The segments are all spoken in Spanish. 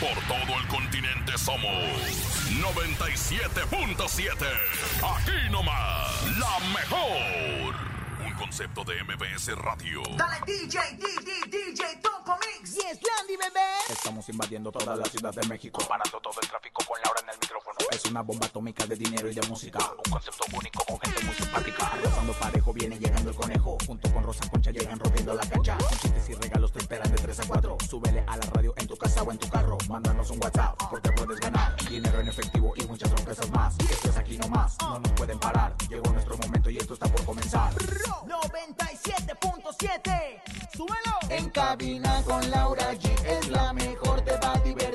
Por todo el continente somos 97.7. Aquí nomás, la mejor. Un concepto de MBS Radio. Dale DJ, DJ, DJ, Topo Mix. Yes, Landy, bebé. Estamos invadiendo toda la Ciudad de México, parando todo el tráfico con Laura en el micrófono. Es una bomba atómica de dinero y de música, un concepto único con gente muy simpática. Pasando parejo viene llegando el conejo, junto con Rosa Concha llegan rompiendo la cancha. Con chistes y regalos te esperan de 3 a 4. Súbele a la radio en tu casa o en tu carro, mándanos un WhatsApp porque puedes ganar dinero en efectivo y muchas sorpresas más. Esto es aquí nomás, no nos pueden parar. Llegó nuestro momento y esto está por comenzar. 97.7. Súbelo. En cabina con Laura G es la mejor, te va a divertir.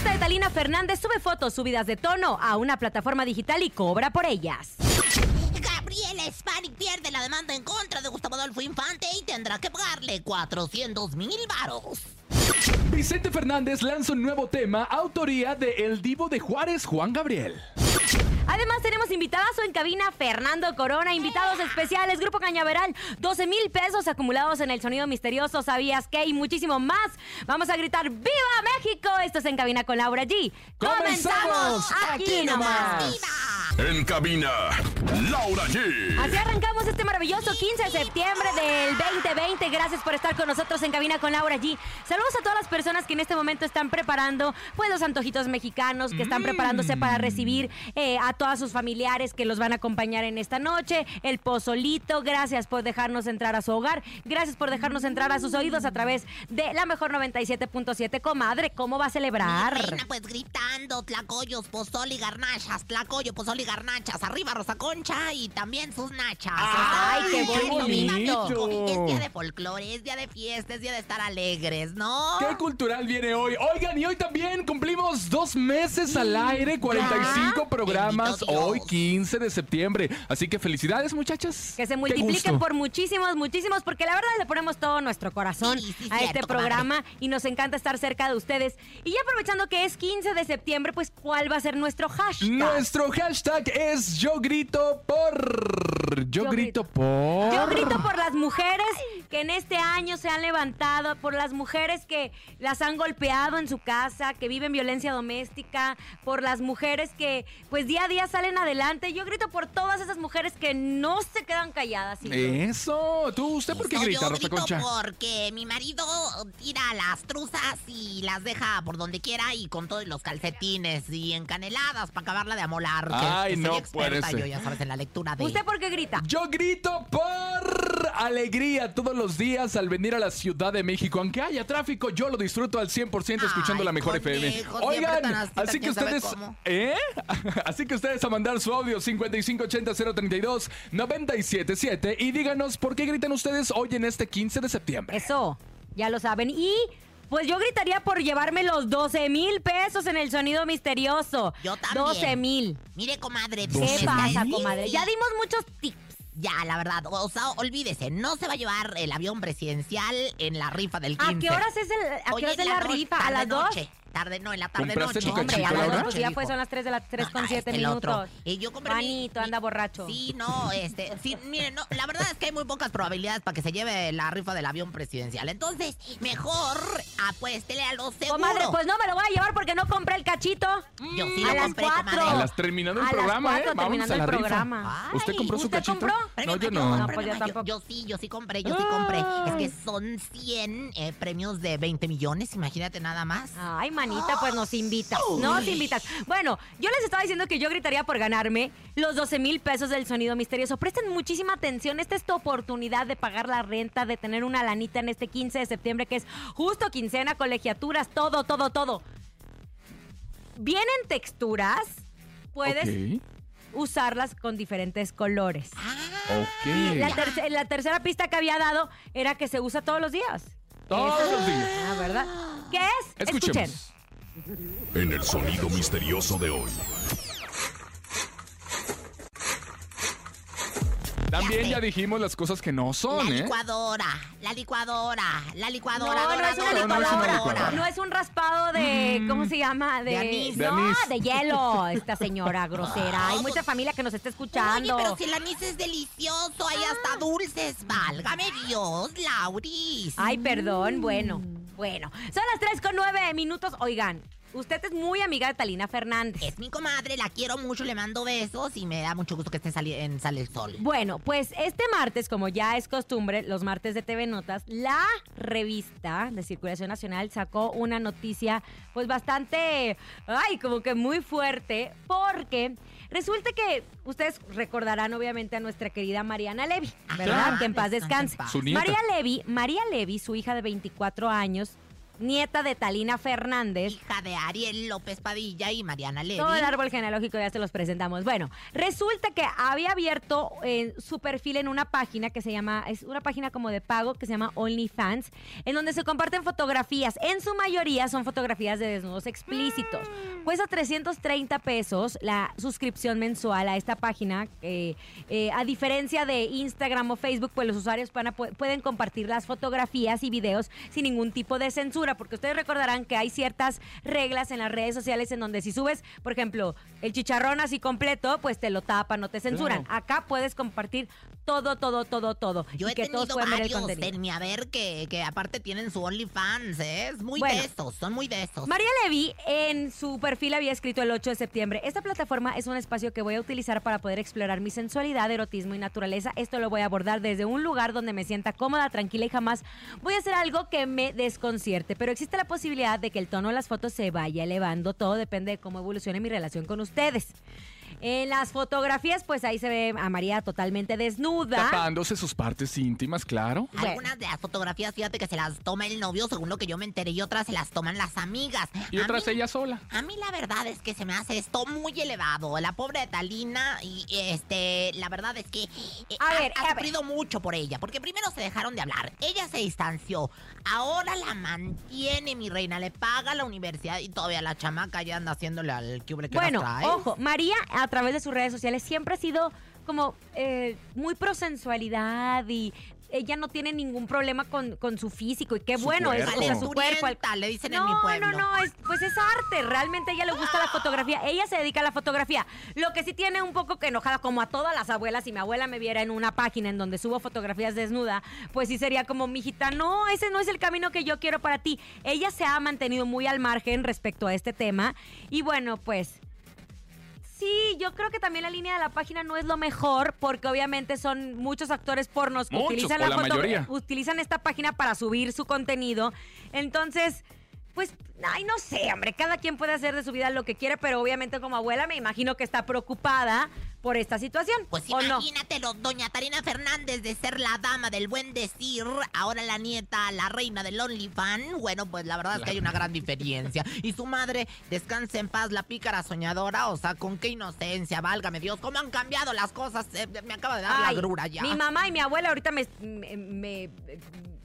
Nieta de Talina Fernández, sube fotos subidas de tono a una plataforma digital y cobra por ellas. Gabriela Spanik pierde la demanda en contra de Gustavo Adolfo Infante y tendrá que pagarle 400 mil varos. Vicente Fernández lanza un nuevo tema, autoría de El Divo de Juárez, Juan Gabriel. Además, tenemos invitadas en cabina Fernando Corona, invitados especiales, Grupo Cañaveral, 12 mil pesos acumulados en el sonido misterioso, ¿sabías qué? Y muchísimo más. Vamos a gritar ¡Viva México! Esto es En Cabina con Laura G. ¡Comenzamos! Aquí nomás. En cabina, Laura G. Así arrancamos este maravilloso 15 de septiembre del 2020. Gracias por estar con nosotros en Cabina con Laura G. Saludos a todas las personas que en este momento están preparando pues los antojitos mexicanos, que están preparándose para recibir eh, a todas sus familiares que los van a acompañar en esta noche. El pozolito, gracias por dejarnos entrar a su hogar. Gracias por dejarnos entrar a sus oídos a través de la mejor 97.7. Comadre, ¿cómo va a celebrar? Reina, pues gritando, tlacoyos, pozol y garnachas, tlacoyo, pozol y garnachas, arriba Rosa Concha y también sus nachas. ¡Ay, qué bonito! Es día de folclore, es día de fiesta, es día de estar alegres, ¿no? ¿Qué cultural viene hoy? Oigan, y hoy también cumplimos dos meses al aire, 45 programas, hoy 15 de septiembre. Así que felicidades, muchachas. Que se multipliquen por muchísimos, muchísimos, porque la verdad le ponemos todo nuestro corazón Sí, sí, a cierto, este programa y nos encanta estar cerca de ustedes. Y ya aprovechando que es 15 de septiembre, pues ¿cuál va a ser nuestro hashtag? Nuestro hashtag es yo grito por... Yo, Yo grito grito. por... Yo grito por las mujeres que en este año se han levantado, por las mujeres que las han golpeado en su casa, que viven violencia doméstica, por las mujeres que pues día a día salen adelante. Yo grito por todas esas mujeres que no se quedan calladas. Silvio. Eso. ¿Tú, usted por qué Eso grita, yo Rosa grito Concha? porque mi marido tira las truzas y las deja por donde quiera y con todos los calcetines y encaneladas para acabarla de amolar. que- Ay, que no puede ser. Yo ya sabes en la lectura de... ¿Usted por qué grita? Yo grito por alegría todos los días al venir a la Ciudad de México. Aunque haya tráfico, yo lo disfruto al 100% escuchando Ay, la mejor FM. conejo, Oigan, así, que ¿quién sabe ustedes. ¿Eh? Así que ustedes a mandar su audio 5580-032-977 y díganos por qué gritan ustedes hoy en este 15 de septiembre. Eso, ya lo saben. Y pues yo gritaría por llevarme los 12 mil pesos en el sonido misterioso. Yo también. 12 mil. Mire, comadre. ¿Qué pasa, comadre? Ya dimos muchos tips. Ya, la verdad. O sea, olvídese, no se va a llevar el avión presidencial en la rifa del 15. ¿A qué horas es, el, a qué Oye, horas es la noche, rifa? ¿A las 2? Noche. Tarde, no, en la tarde ¿Compraste noche. tu Hombre, a las Laura? pues ya fue, son las 3 de las 3 con Ah, 7 el otro. minutos. Y yo compré Juanito, mi- anda borracho. Sí, no, este, sí, miren, no, la verdad es que hay muy pocas probabilidades para que se lleve la rifa del avión presidencial. Entonces, mejor apuéstele a los seguros. Comadre, pues no me lo voy a llevar porque no compré el cachito. Yo sí a lo las compré, cuatro. comadre. A las terminando el A las programa, ¿eh? Vamos a la el rifa. programa. ¿Usted compró su ¿usted cachito? compró? No, yo no. No, pues yo mayor. tampoco. Yo sí, yo sí compré, yo sí compré. Es que son 100 eh, premios de 20 millones, imagínate nada más. Ay, manita, pues nos invitas. Nos invitas. Bueno, yo les estaba diciendo que yo gritaría por ganarme los 12 mil pesos del sonido misterioso. Presten muchísima atención. Esta es tu oportunidad de pagar la renta, de tener una lanita en este 15 de septiembre, que es justo quincena, colegiaturas, todo, todo, todo. vienen texturas, puedes usarlas con diferentes colores. La, terce- la tercera pista que había dado era que se usa todos los días. Todos los días. Ah, ¿verdad? ¿Qué es? Escuchen. En el sonido misterioso de hoy. También Ya dijimos las cosas que no son, la ¿eh? licuadora, la licuadora, la licuadora. No, no es una no, no es una licuadora. licuadora. No es un raspado de. ¿Cómo se llama? De, De anís. De no, anís. de hielo. Esta señora grosera. Hay mucha familia que nos está Oye, escuchando. pero si el anís es delicioso, hay hasta dulces, válgame Dios, Lauris. Ay, perdón. Bueno, bueno. Son las 3 con 9 minutos. Oigan, usted es muy amiga de Talina Fernández. Es mi comadre, la quiero mucho, le mando besos y me da mucho gusto que esté en Sale el Sol. Bueno, pues este martes, como ya es costumbre, los martes de TV Notas, la revista de Circulación Nacional sacó una noticia pues bastante, ay, como que muy fuerte, porque resulta que ustedes recordarán obviamente a nuestra querida Mariana Levy, ¿verdad? Claro. Que en paz Descanse en paz. María Levy, María Levy, su hija de 24 años, nieta de Talina Fernández, Hija de Ariel López Padilla y Mariana Levy. todo el árbol genealógico ya se los presentamos. Bueno, resulta que había abierto eh, su perfil en una página que se llama, es una página como de pago que se llama OnlyFans, en donde se comparten fotografías. En su mayoría son fotografías de desnudos explícitos. Cuesta 330 pesos la suscripción mensual a esta página. eh, eh, a diferencia de Instagram o Facebook, pues los usuarios pueden compartir las fotografías y videos sin ningún tipo de censura, porque ustedes recordarán que hay ciertas reglas en las redes sociales en donde si subes, por ejemplo, el chicharrón así completo, pues te lo tapan, no te censuran. Claro. Acá puedes compartir todo, todo, todo, todo. Yo y he que todos tenido el varios en mi haber que, que aparte tienen su OnlyFans, ¿eh? Es muy Bueno. de son muy de estos. María Levy en su perfil había escrito el 8 de septiembre, esta plataforma es un espacio que voy a utilizar para poder explorar mi sensualidad, erotismo y naturaleza. Esto lo voy a abordar desde un lugar donde me sienta cómoda, tranquila y jamás voy a hacer algo que me desconcierte. Pero existe la posibilidad de que el tono de las fotos se vaya elevando. Todo depende de cómo evolucione mi relación con ustedes. En las fotografías, pues ahí se ve a María totalmente desnuda. Tapándose sus partes íntimas, claro. Bueno. Algunas de las fotografías, fíjate que se las toma el novio, según lo que yo me enteré, y otras se las toman las amigas. Y A otras mí- ella sola. A mí la verdad es que se me hace esto muy elevado. La pobre Talina, y este, la verdad es que eh, A ha, ver, ha a ver. sufrido mucho por ella, porque primero se dejaron de hablar, ella se distanció, ahora la mantiene mi reina, le paga la universidad y todavía la chamaca ya anda haciéndole al cubre que Bueno, nos trae. ojo, María a través de sus redes sociales siempre ha sido como eh, muy pro sensualidad y ella no tiene ningún problema con, con su físico y qué Su bueno es o sea, su cuerpo. Calenturienta, le dicen en mi No, pueblo. no, no, es, pues es arte. Realmente a ella le gusta la fotografía. Ella se dedica a la fotografía. Lo que sí tiene un poco que enojada, como a todas las abuelas, si mi abuela me viera en una página en donde subo fotografías desnuda, pues sí sería como, mijita, no, ese no es el camino que yo quiero para ti. Ella se ha mantenido muy al margen respecto a este tema. Y bueno, pues. Sí, yo creo que también la línea de la página no es lo mejor porque obviamente son muchos actores pornos que Muchos, utilizan la, la foto- mayoría. utilizan esta página para subir su contenido. Entonces, pues, ay, no sé, hombre, cada quien puede hacer de su vida lo que quiere, pero obviamente como abuela me imagino que está preocupada por esta situación. Pues ¿O no? imagínatelo, doña Tarina Fernández de ser la dama del buen decir, ahora la nieta, la reina del OnlyFans. Bueno, pues la verdad es que hay una gran diferencia. Y su madre, descanse en paz, la pícara soñadora, o sea, con qué inocencia, válgame Dios, cómo han cambiado las cosas. Eh, me acaba de dar Ay, la grura ya. Mi mamá y mi abuela ahorita me, me- me-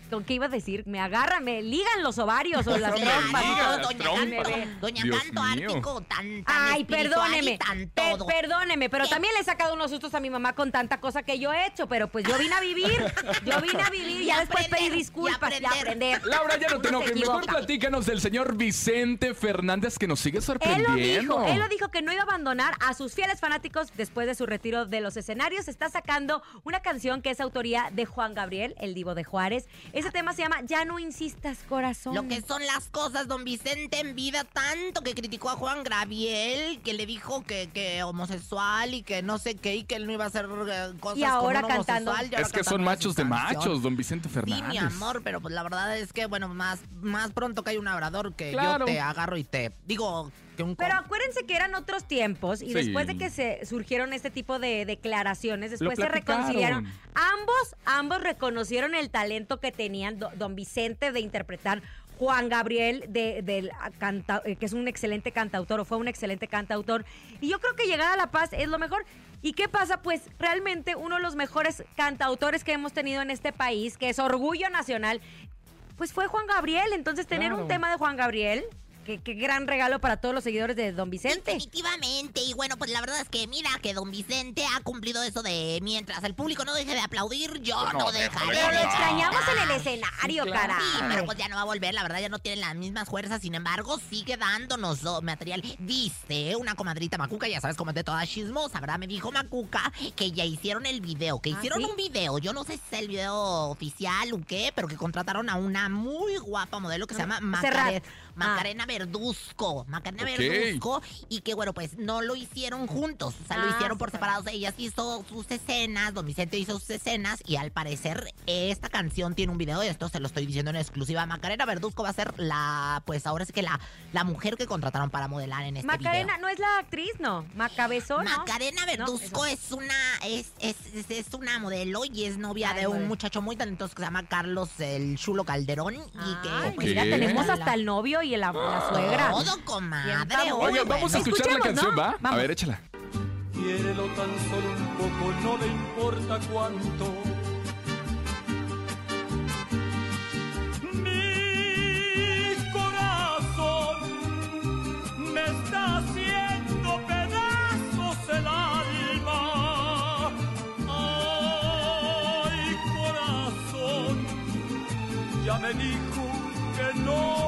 ¿Con qué iba a decir? Me agarran, me ligan los ovarios o las trompas. las doña. Canto, doña Canto. Ártico, tan, tan Ay, perdóneme. tan pe- perdóneme, pero ¿Qué? También le he sacado unos sustos a mi mamá con tanta cosa que yo he hecho. Pero pues yo vine a vivir. Yo vine a vivir y ya después aprender, y disculpas y aprender. aprender. Laura, ya no te enojes. Mejor platícanos del señor Vicente Fernández que nos sigue Él lo sorprendiendo. dijo, él lo dijo que no iba a abandonar a sus fieles fanáticos después de su retiro de los escenarios. Está sacando una canción que es autoría de Juan Gabriel, el divo de Juárez. Ese tema se llama Ya no insistas, corazón. Lo que son las cosas, don Vicente en vida, tanto que criticó a Juan Gabriel, que le dijo que, que homosexual y que no sé qué, y que él no iba a hacer eh, cosas Y ahora con un cantando. homosexual, y ahora Es que son machos de machos, don Vicente Sí, Fernández. mi amor, pero pues la verdad es que, bueno, más, más pronto que hay un labrador que Claro. yo te agarro y te digo que un... Pero acuérdense que eran otros tiempos y Sí. después de que se surgieron este tipo de declaraciones, después se reconciliaron. Ambos, ambos reconocieron el talento que tenían do- don Vicente de interpretar Juan Gabriel, de, del canta- eh, que es un excelente cantautor o fue un excelente cantautor. Y yo creo que llegar a La Paz es lo mejor. ¿Y qué pasa? Pues realmente uno de los mejores cantautores que hemos tenido en este país, que es orgullo nacional, pues fue Juan Gabriel. Entonces tener un tema de Juan Gabriel, qué, qué gran regalo para todos los seguidores de Don Vicente. Definitivamente. Y bueno, pues la verdad es que mira que don Vicente ha cumplido eso de mientras el público no deje de aplaudir, yo no, No dejaré deja de Pero lo extrañamos en el escenario, Sí, claro. cara. Sí, pero pues ya no va a volver, la verdad ya no tiene las mismas fuerzas, sin embargo sigue dándonos material. Dice una comadrita Macuca, ya sabes cómo es de toda chismosa, ¿verdad? Me dijo Macuca que ya hicieron el video, que ¿Ah, hicieron sí? un video, yo no sé si es el video oficial o qué, pero que contrataron a una muy guapa modelo que se llama Serrat. Macare- Macarena Verduzco, Macarena Ok. Verduzco, y que bueno, pues no lo hicieron juntos, o sea, lo Ah, hicieron por separados. separados. Ellas hizo sus escenas, Don Vicente hizo sus escenas, y al parecer esta canción tiene un video, y esto se lo estoy diciendo en exclusiva. Macarena Verduzco va a ser la, pues ahora sí que la, la mujer que contrataron para modelar en este Macarena, video. no es la actriz, no. Macabezón, ¿no? Macarena Verduzco es una es, es, es, es una modelo y es novia Ay, de un modelo. muchacho muy talentoso que se llama Carlos el Chulo Calderón y que Ay, pues, mira, Ok. tenemos hasta el novio y la, la suegra. todo comadre. Bien, Oye, Oiga, vamos a escuchar la canción, ¿no? ¿va? A Vamos. ver, échala. Quiérelo tan solo un poco, no le importa cuánto. Mi corazón me está haciendo pedazos el alma. Ay, corazón, ya me dijo que no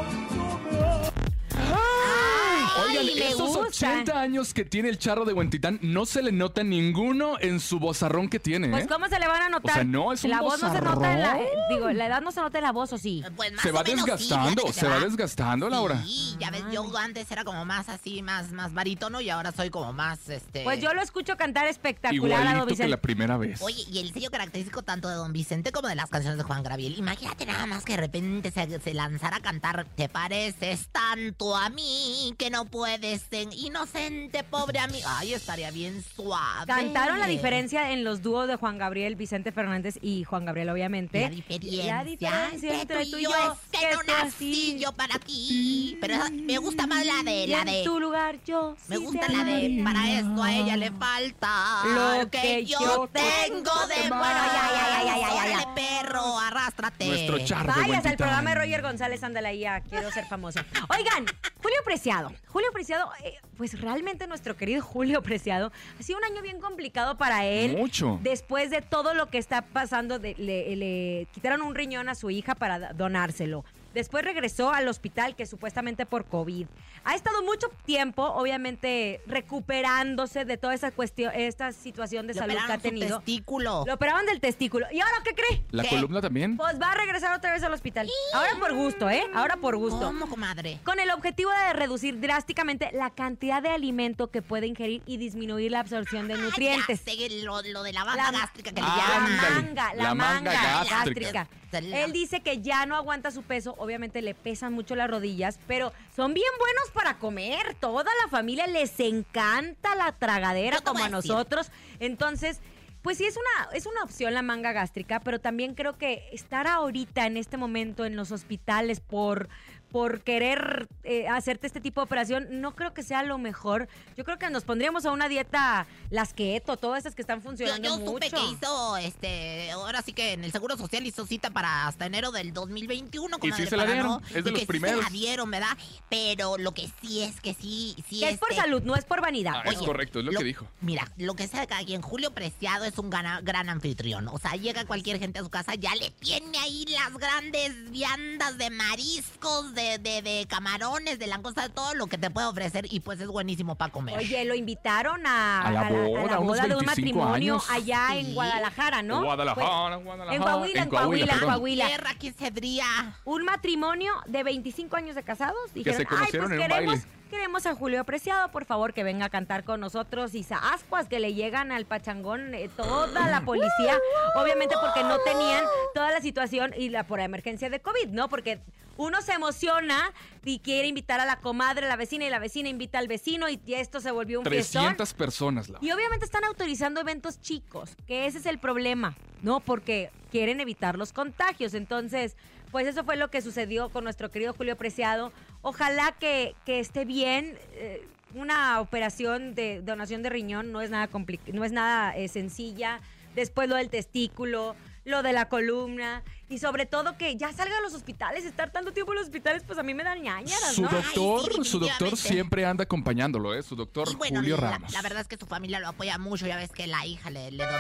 80 años que tiene el charro de Huentitán no se le nota ninguno en su vozarrón que tiene, Pues ¿eh? cómo se le van a notar. O sea, no, es un La voz no se nota en la, vozarrón. eh, digo, la edad no se nota en la voz o sí. Pues más Se o va menos sí, desgastando, se va desgastando, Laura. Sí, ya ves, yo antes era como más así, más, más barítono y ahora soy como más, este... Pues yo lo escucho cantar espectacular a Don Igualito que Vicente. la primera vez. Oye, y el sello característico tanto de Don Vicente como de las canciones de Juan Gabriel. Imagínate nada más que de repente se, se lanzara a cantar Te pareces tanto a mí que no puedes ser inocente, pobre a mí. Ay, estaría bien suave. Cantaron la diferencia en los dúos de Juan Gabriel, Vicente Fernández y Juan Gabriel, obviamente. La diferencia, La diferencia entre tú y yo es que, que no nací yo para ti. Pero me gusta más la de la en de tu lugar yo Me sí gusta la de para esto a ella le falta Lo que, que yo, yo tengo de bueno. Ya, ya, ya, ya, ya, ya, ya. perro, arrástrate. Nuestro charro Vayas al programa de Roger González, ándale ahí, ya, quiero ser famoso. Oigan, Julio Preciado. Julio Preciado, eh, pues realmente nuestro querido Julio Preciado, ha sido un año bien complicado para él. Mucho. Después de todo lo que está pasando, de- le, le quitaron un riñón a su hija para donárselo. Después regresó al hospital, que supuestamente por COVID. Ha estado mucho tiempo, obviamente, recuperándose de toda esa cuestión, esta situación de Le salud que ha operaron su tenido. testículo. Lo operaban del testículo. ¿Y ahora qué cree? ¿La ¿Qué? columna también? Pues va a regresar otra vez al hospital. Ahora por gusto, ¿eh? Ahora por gusto. ¿Cómo, comadre? Con el objetivo de reducir drásticamente la cantidad de alimento que puede ingerir y disminuir la absorción de nutrientes. Ay, ya sé, lo, lo de la banda La- gástrica que le Ah, La llaman. ándale. manga, la, La manga, manga gástrica. gástrica. Él dice que ya no aguanta su peso, obviamente le pesan mucho las rodillas, pero son bien buenos para comer. Toda la familia les encanta la tragadera como a nosotros. Entonces, pues sí es una es una opción la manga gástrica, pero también creo que estar ahorita en este momento en los hospitales por por querer eh, hacerte este tipo de operación, no creo que sea lo mejor. Yo creo que nos pondríamos a una dieta, las keto, todas esas que están funcionando yo mucho. supe que hizo, este, ahora sí que en el Seguro Social hizo cita para hasta enero del 2021. Y comadre, sí se la dieron, no- es de y los que sí primeros. se la dieron, ¿verdad? Pero lo que sí es que sí, sí. que es por salud, no es por vanidad. Ah, es correcto, es lo que dijo. Mira, lo que sea de cada quien, Julio Preciado es un gana- gran anfitrión. O sea, llega cualquier gente a su casa, ya le tiene ahí las grandes viandas de mariscos, de, de, de camarones, de langosta, de todo lo que te puede ofrecer y pues es buenísimo para comer. Oye, lo invitaron a, A la boda, unos boda de un 25 matrimonio años. allá Sí. en Guadalajara, ¿no? Guadalajara, Pues, Guadalajara. En Coahuila, en Coahuila, en. Coahuila. Tierra que cedría. Un matrimonio de 25 años de casados. Dijeron, se conocieron Ay, en pues un queremos, baile". Queremos a Julio Apreciado, por favor, que venga a cantar con nosotros. Y sa- ascuas que le llegan al pachangón eh, toda la policía. Obviamente porque no tenían toda la situación y la por emergencia de COVID, ¿no? Porque uno se emociona y quiere invitar a la comadre, a la vecina, y la vecina invita al vecino y esto se volvió un fiestón. 300 personas, Laura. Y obviamente están autorizando eventos chicos, que ese es el problema, ¿no? Porque quieren evitar los contagios. Entonces, pues eso fue lo que sucedió con nuestro querido Julio Preciado. Ojalá que, que esté bien. eh, una operación de donación de riñón no es nada, no es nada eh, sencilla. Después lo del testículo, lo de la columna y sobre todo que ya salga a los hospitales. Estar tanto tiempo en los hospitales, pues a mí me dan ñañaras, Su ¿no? doctor, Ay, sí, su doctor siempre anda acompañándolo, ¿eh? Su doctor Y bueno, Julio la, Ramos. la verdad es que su familia lo apoya mucho. Ya ves que la hija le, le donó.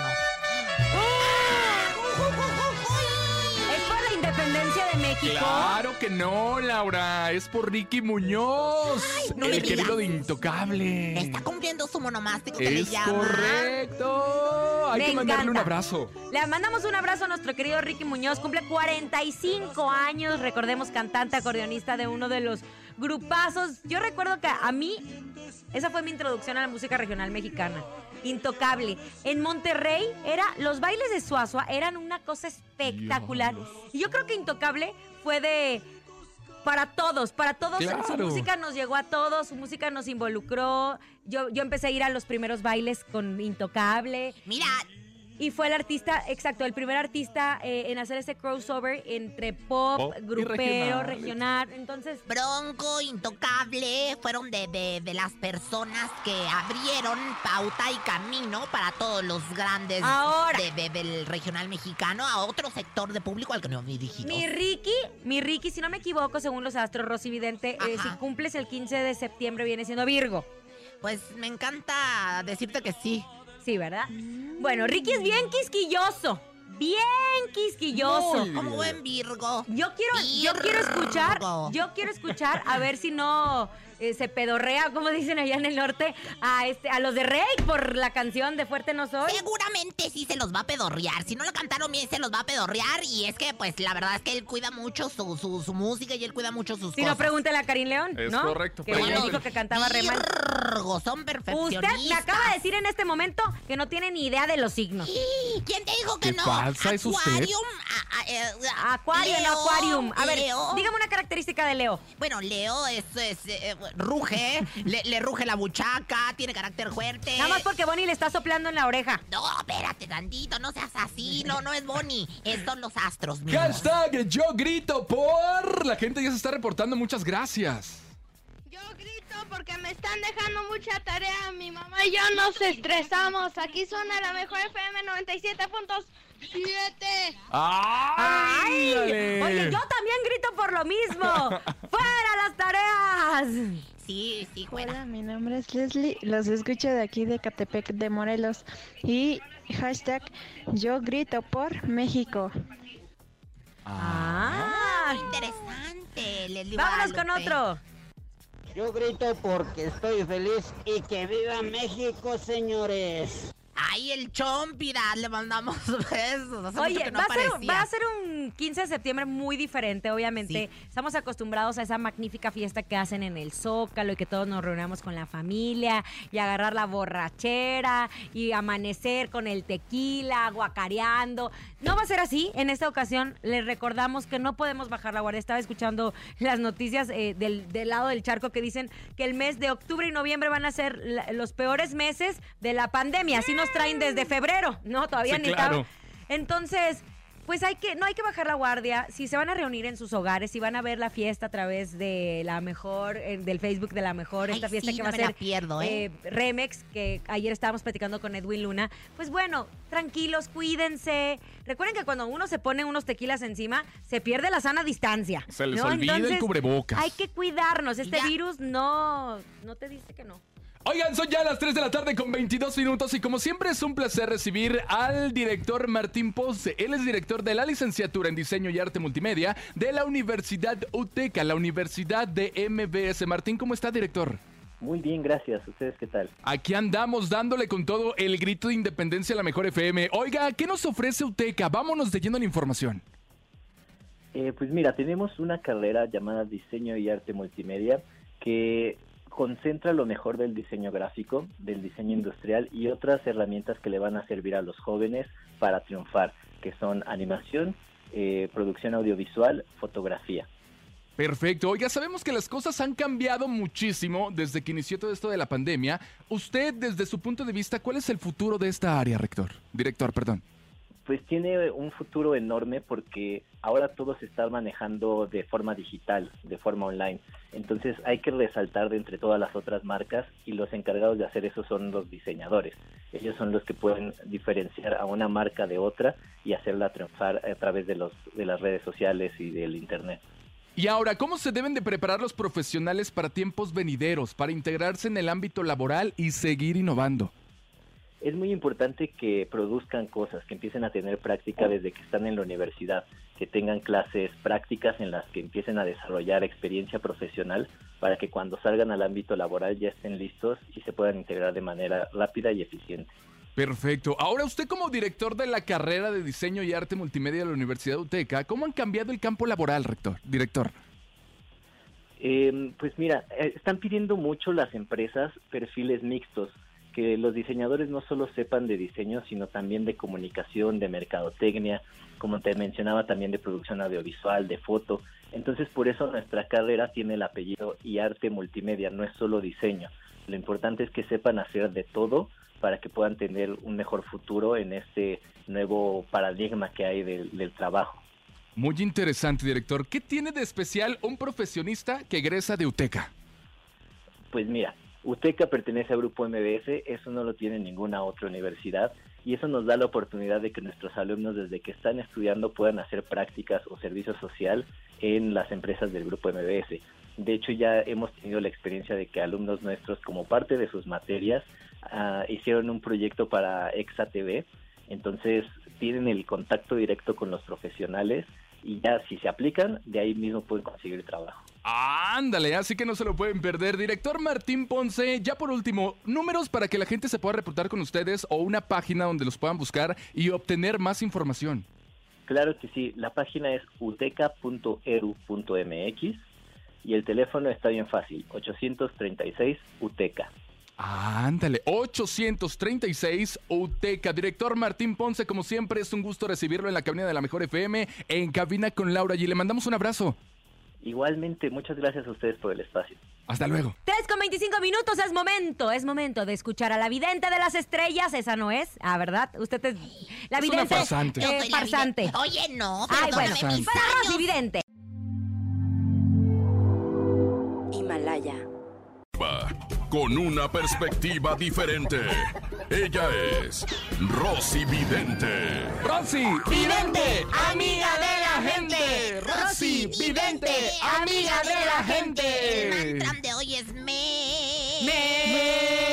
Independencia de México. Claro que no, Laura. Es por Ricky Muñoz, no me el querido de Intocable. Está cumpliendo su monomástico que le Es llama. correcto. Hay Me que mandarle un abrazo. Le mandamos un abrazo a nuestro querido Ricky Muñoz. Cumple 45 años. Recordemos, cantante, acordeonista de uno de los grupazos. Yo recuerdo que a mí, esa fue mi introducción a la música regional mexicana. Intocable. En Monterrey, era, los bailes de Suazua eran una cosa espectacular. Y yo creo que Intocable fue de. Para todos, para todos. Su música nos llegó a todos, su música nos involucró. Yo, yo empecé a ir a los primeros bailes con Intocable. Mira, Y fue el artista, exacto, el primer artista eh, en hacer ese crossover entre pop, grupero, regional. regional. Entonces, Bronco, Intocable, fueron de, de- de las personas que abrieron pauta y camino para todos los grandes Ahora. de- de- del regional mexicano a otro sector de público al que no me dirigidos. mi Ricky, mi Ricky, si no me equivoco, según los astros, Rosy Vidente, eh, si cumples el 15 de septiembre viene siendo Virgo. Pues me encanta decirte que sí. Sí, ¿verdad? Bueno, Ricky es bien quisquilloso. Bien quisquilloso. Muy Como bien. buen Virgo. Yo quiero, yo quiero escuchar, Virgo. yo quiero escuchar a ver si no eh, se pedorrea, como dicen allá en el norte, a este, a los de Rey por la canción de Fuerte No Soy. Seguramente sí se los va a pedorrear. Si no lo cantaron bien, se los va a pedorrear. Y es que, pues, la verdad es que él cuida mucho su, su, su música y él cuida mucho sus Si cosas. no, pregúntele a Karim León, Es ¿no? correcto, Que bueno, pregúntale. dijo que cantaba re mal. Son perfeccionistas. Usted me acaba de decir en este momento que no tiene ni idea de los signos. ¿Y ¿Quién te dijo que ¿Qué no? falsa es usted? Eh, Acuario, Leo, no Aquarium. A ver, Leo. dígame una característica de Leo. Bueno, Leo es, es, eh, ruge, le, le ruge la buchaca, tiene carácter fuerte. Nada más porque Bonnie le está soplando en la oreja. No, espérate tantito, no seas así, no, no es Bonnie, es- son los astros mismos. Hashtag yo grito por. La gente ya se está reportando. Muchas gracias. Yo grito porque me están dejando mucha tarea. Mi mamá y yo nos estresamos. Aquí suena la mejor FM 97.7. ¡Ay! dale. Oye, yo también grito por lo mismo. ¡Fuera las tareas! Sí, sí, fuera. Hola, mi nombre es Leslie, los escucho de aquí de Catepec de Morelos y hashtag yo grito por México. Ah, Interesante, Leslie vámonos con otro. Yo grito porque estoy feliz y que viva México, señores. Ay, el chompira, le mandamos besos. Hace mucho Oye, que no va, a ser, va a ser un 15 de septiembre muy diferente, obviamente. Estamos acostumbrados a esa magnífica fiesta que hacen en el Zócalo y que todos nos reunamos con la familia y agarrar la borrachera y amanecer con el tequila, guacareando. No va a ser así. En esta ocasión les recordamos que no podemos bajar la guardia. Estaba escuchando las noticias eh, del, del lado del charco que dicen que el mes de octubre y noviembre van a ser la- los peores meses de la pandemia. Así nos traen desde febrero. No, todavía Sí, ni claro. entonces, pues hay que, no hay que bajar la guardia. Si se van a reunir en sus hogares, si van a ver la fiesta a través de la mejor, eh, del Facebook de la mejor, Ay, esta fiesta sí, que no va a ser pierdo, ¿eh? eh, Remex, que ayer estábamos platicando con Edwin Luna. Pues bueno, tranquilos, cuídense. Recuerden que cuando uno se pone unos tequilas encima, se pierde la sana distancia. Se les ¿no? olvida el Entonces, cubrebocas. Hay que cuidarnos. Este Ya. virus no, no te dice que no. Oigan, son ya las 3 de la tarde con 22 minutos y como siempre es un placer recibir al director Martín Ponce. Él es director de la licenciatura en Diseño y Arte Multimedia de la Universidad UTECA, la Universidad de MBS. Martín, ¿cómo está, director? Muy bien, gracias. ¿Ustedes qué tal? Aquí andamos dándole con todo el grito de independencia a la mejor FM. Oiga, ¿qué nos ofrece UTECA? Vámonos de lleno la información. Eh, pues mira, tenemos una carrera llamada Diseño y Arte Multimedia que concentra lo mejor del diseño gráfico, del diseño industrial y otras herramientas que le van a servir a los jóvenes para triunfar, que son animación, eh, producción audiovisual, fotografía. Perfecto. Oiga, sabemos que las cosas han cambiado muchísimo desde que inició todo esto de la pandemia. Usted, desde su punto de vista, ¿cuál es el futuro de esta área, rector? Director, perdón. Pues tiene un futuro enorme porque ahora todo se está manejando de forma digital, de forma online. Entonces hay que resaltar de entre todas las otras marcas y los encargados de hacer eso son los diseñadores. Ellos son los que pueden diferenciar a una marca de otra y hacerla triunfar a través de, los, de las redes sociales y del Internet. Y ahora, ¿cómo se deben de preparar los profesionales para tiempos venideros, para integrarse en el ámbito laboral y seguir innovando? Es muy importante que produzcan cosas, que empiecen a tener práctica desde que están en la universidad, que tengan clases prácticas en las que empiecen a desarrollar experiencia profesional para que cuando salgan al ámbito laboral ya estén listos y se puedan integrar de manera rápida y eficiente. Perfecto. Ahora usted como director de la carrera de diseño y arte multimedia de la Universidad UTECA, ¿cómo han cambiado el campo laboral, rector, director? Eh, pues mira, eh, están pidiendo mucho las empresas perfiles mixtos que los diseñadores no solo sepan de diseño, sino también de comunicación, de mercadotecnia, como te mencionaba, también de producción audiovisual, de foto. Entonces, por eso nuestra carrera tiene el apellido y arte multimedia, no es solo diseño. Lo importante es que sepan hacer de todo para que puedan tener un mejor futuro en este nuevo paradigma que hay del, del trabajo. Muy interesante, director. ¿Qué tiene de especial un profesionista que egresa de UTECA? Pues mira, UTECA pertenece al grupo MBS, eso no lo tiene ninguna otra universidad y eso nos da la oportunidad de que nuestros alumnos desde que están estudiando puedan hacer prácticas o servicio social en las empresas del grupo MBS. De hecho, ya hemos tenido la experiencia de que alumnos nuestros, como parte de sus materias, uh, hicieron un proyecto para Exa TV. Entonces, tienen el contacto directo con los profesionales y ya si se aplican, de ahí mismo pueden conseguir trabajo. Ándale, así que no se lo pueden perder. Director Martín Ponce, ya por último, números para que la gente se pueda reportar con ustedes o una página donde los puedan buscar y obtener más información. Claro que sí, la página es uteca.edu.mx y el teléfono está bien fácil, 836 UTECA. Ándale, 836 UTECA. Director Martín Ponce, como siempre, es un gusto recibirlo en la cabina de la Mejor FM, en cabina con Laura y le mandamos un abrazo. Igualmente, muchas gracias a ustedes por el espacio. Hasta luego. 3 con 25 minutos, es momento, es momento de escuchar a la vidente de las estrellas. Esa no es, ah, ¿verdad? Usted es la Es una vidente. farsante. Yo eh, farsante. vidente. Oye, no, Ay, bueno, mis años. vidente. Himalaya. Con una perspectiva diferente. Ella es Rosy Vidente. Rosy, Vidente, amiga de la gente. Rosy, vidente, amiga de la El gente. mantra de hoy es me. México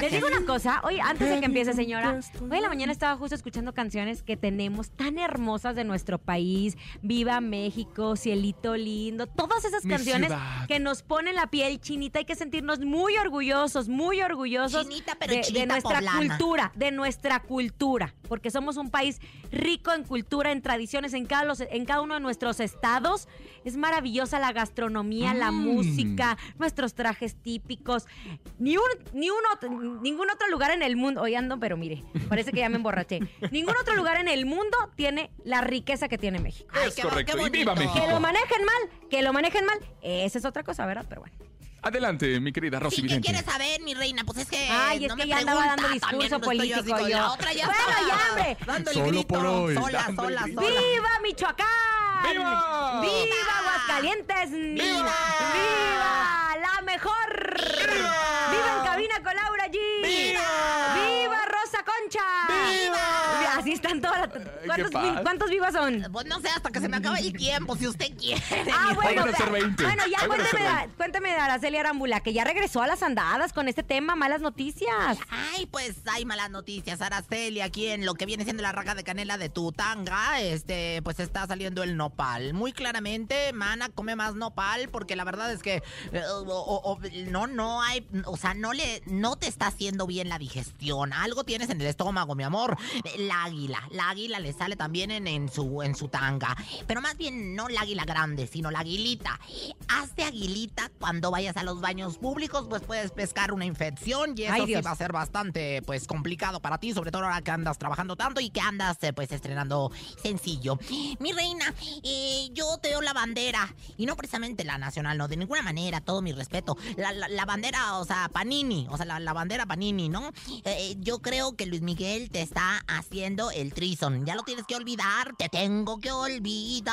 Les digo una cosa, hoy antes de que empiece, señora, hoy en la mañana estaba justo escuchando canciones que tenemos tan hermosas de nuestro país. Viva México, Cielito Lindo, todas esas canciones que nos ponen la piel chinita. Hay que sentirnos muy orgullosos, muy orgullosos Chinita, pero de, de nuestra poblana. cultura, de nuestra cultura, porque somos un país rico en cultura, en tradiciones, en cada, los- en cada uno de nuestros estados. Es maravillosa la gastronomía, la Mm. música, nuestros trajes típicos. Ni un, ni un otro- ningún otro lugar en el mundo, hoy ando, pero mire, parece que ya me emborraché. Ningún otro lugar en el mundo tiene la riqueza que tiene México. Ay, Es qué- correcto. qué Y viva. México. Que lo manejen mal, que lo manejen mal, esa es otra cosa, ¿verdad? Pero bueno. Adelante, mi querida Rosy Sí, ¿qué Vidente. quieres saber, mi reina? Pues es que. Ay, es no que me ya andaba dando discurso estoy político yo. La otra ya Bueno, ya, hombre. Dando el Solo grito. por hoy, Sola, sola, sola. ¡Viva Michoacán! ¡Viva! ¡Viva Aguascalientes! ¡Viva! ¡Viva! ¡La mejor! ¡Viva! en cabina con Laura G! ¡Viva! ¡Viva Rosa Concha! ¡Viva! Así están todas las... ¿Cuántos, paz. vi- ¿Cuántos vivas son? Pues no sé, hasta que se me acabe el tiempo, si usted quiere. Ah, bueno, van a ser 20. bueno, ya Ahí van a ser cuénteme, 20. cuénteme de Araceli Arambula, que ya regresó a las andadas con este tema, malas noticias. Ay, pues hay malas noticias, Araceli, aquí en lo que viene siendo la raja de canela de tu tanga, este, pues está saliendo el nopal. Muy claramente, mana, come más nopal, porque la verdad es que eh, o- o- o- no, no hay, o sea, no le, no te está haciendo bien la digestión. Algo tienes en el estómago, mi amor. La águila. La águila le sale también en, en su, en su tanga. Pero más bien no la águila grande, sino la aguilita. Haz de aguilita cuando vayas a los baños públicos, pues puedes pescar una infección y eso Ay, sí va a ser bastante pues complicado para ti, sobre todo ahora que andas trabajando tanto y que andas eh, pues estrenando sencillo. Mi reina, eh, yo te doy la bandera y no precisamente la nacional, no, de ninguna manera, todo mi respeto. La, la- la bandera, o sea, Panini, o sea, la, la bandera Panini, ¿no? Eh, yo creo que Luis Miguel te está haciendo el trison. Ya lo tienes que olvidar, te tengo que olvidar.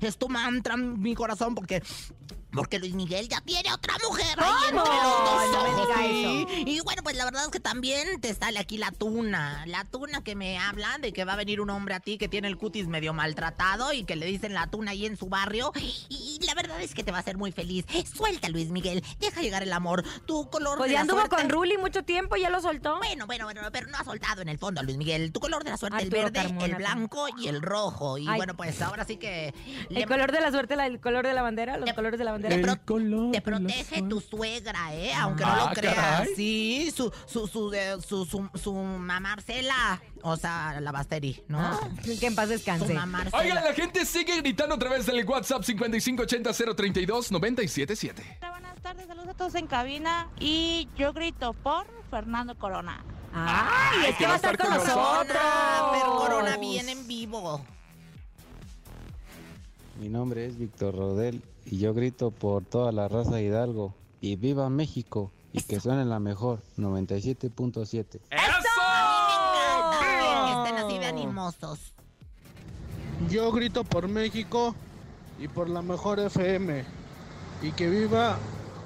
Es tu mantra, mi corazón, porque porque Luis Miguel ya tiene otra mujer ahí entre los dos No me ojos, eso. Y bueno, pues la verdad es que también te sale aquí la tuna. La tuna que me habla de que va a venir un hombre a ti que tiene el cutis medio maltratado y que le dicen la tuna ahí en su barrio. Y, y la verdad es que te va a hacer muy feliz. Suelta, Luis Miguel. Deja llegar el amor. Tu color Pues de ya la anduvo suerte- con Ruli mucho tiempo, ya lo soltó. Bueno, bueno, bueno, pero no ha soltado en el fondo, Luis Miguel. Tu color de la suerte, Arturo el verde, Carmona, el blanco y el rojo. Y Ay. bueno, pues ahora sí que... le- El color de la suerte, la- el color de la bandera, los colores de la bandera. Te, pro- color te protege tu suegra, ¿eh? Aunque no Ah, lo creas. caray. Sí, su, su, su, su, su, su mamá Marcela. O sea, la Basteri, ¿no? Ah, Que en paz descanse. Oigan, la gente sigue gritando a través del WhatsApp 5580-032-977. Buenas tardes, saludos a todos en cabina y yo grito por Fernando Corona. Ay, es que va a estar con nosotros. Corona, Fer Corona viene en vivo. Mi nombre es Víctor Rodel y yo grito por toda la raza Hidalgo. Y viva México y que suene la mejor 97.7. Encanta que estén así de animosos. Yo grito por México y por la mejor FM. Y que viva